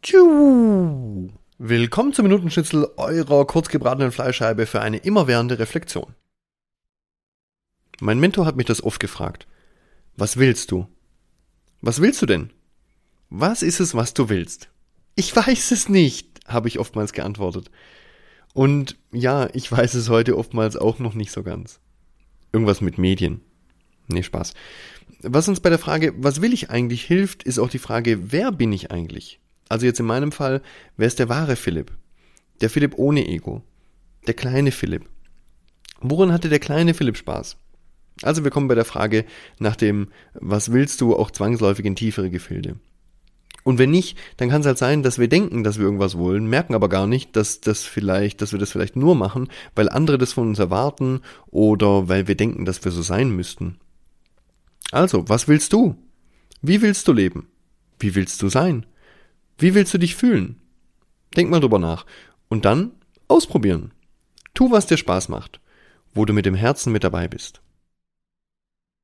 Tschu. Willkommen zum Minutenschnitzel eurer kurzgebratenen Fleischscheibe für eine immerwährende Reflexion. Mein Mentor hat mich das oft gefragt. Was willst du? Was willst du denn? Was ist es, was du willst? Ich weiß es nicht, habe ich oftmals geantwortet. Und ja, ich weiß es heute oftmals auch noch nicht so ganz. Irgendwas mit Medien. Nee, Spaß. Was uns bei der Frage, was will ich eigentlich, hilft, ist auch die Frage, wer bin ich eigentlich? Also jetzt in meinem Fall, wer ist der wahre Philipp? Der Philipp ohne Ego. Der kleine Philipp. Worin hatte der kleine Philipp Spaß? Also wir kommen bei der Frage nach dem, was willst du, auch zwangsläufig in tiefere Gefilde. Und wenn nicht, dann kann es halt sein, dass wir denken, dass wir irgendwas wollen, merken aber gar nicht, dass das vielleicht, dass wir das vielleicht nur machen, weil andere das von uns erwarten oder weil wir denken, dass wir so sein müssten. Also, was willst du? Wie willst du leben? Wie willst du sein? Wie willst du dich fühlen? Denk mal drüber nach. Und dann ausprobieren. Tu, was dir Spaß macht, wo du mit dem Herzen mit dabei bist.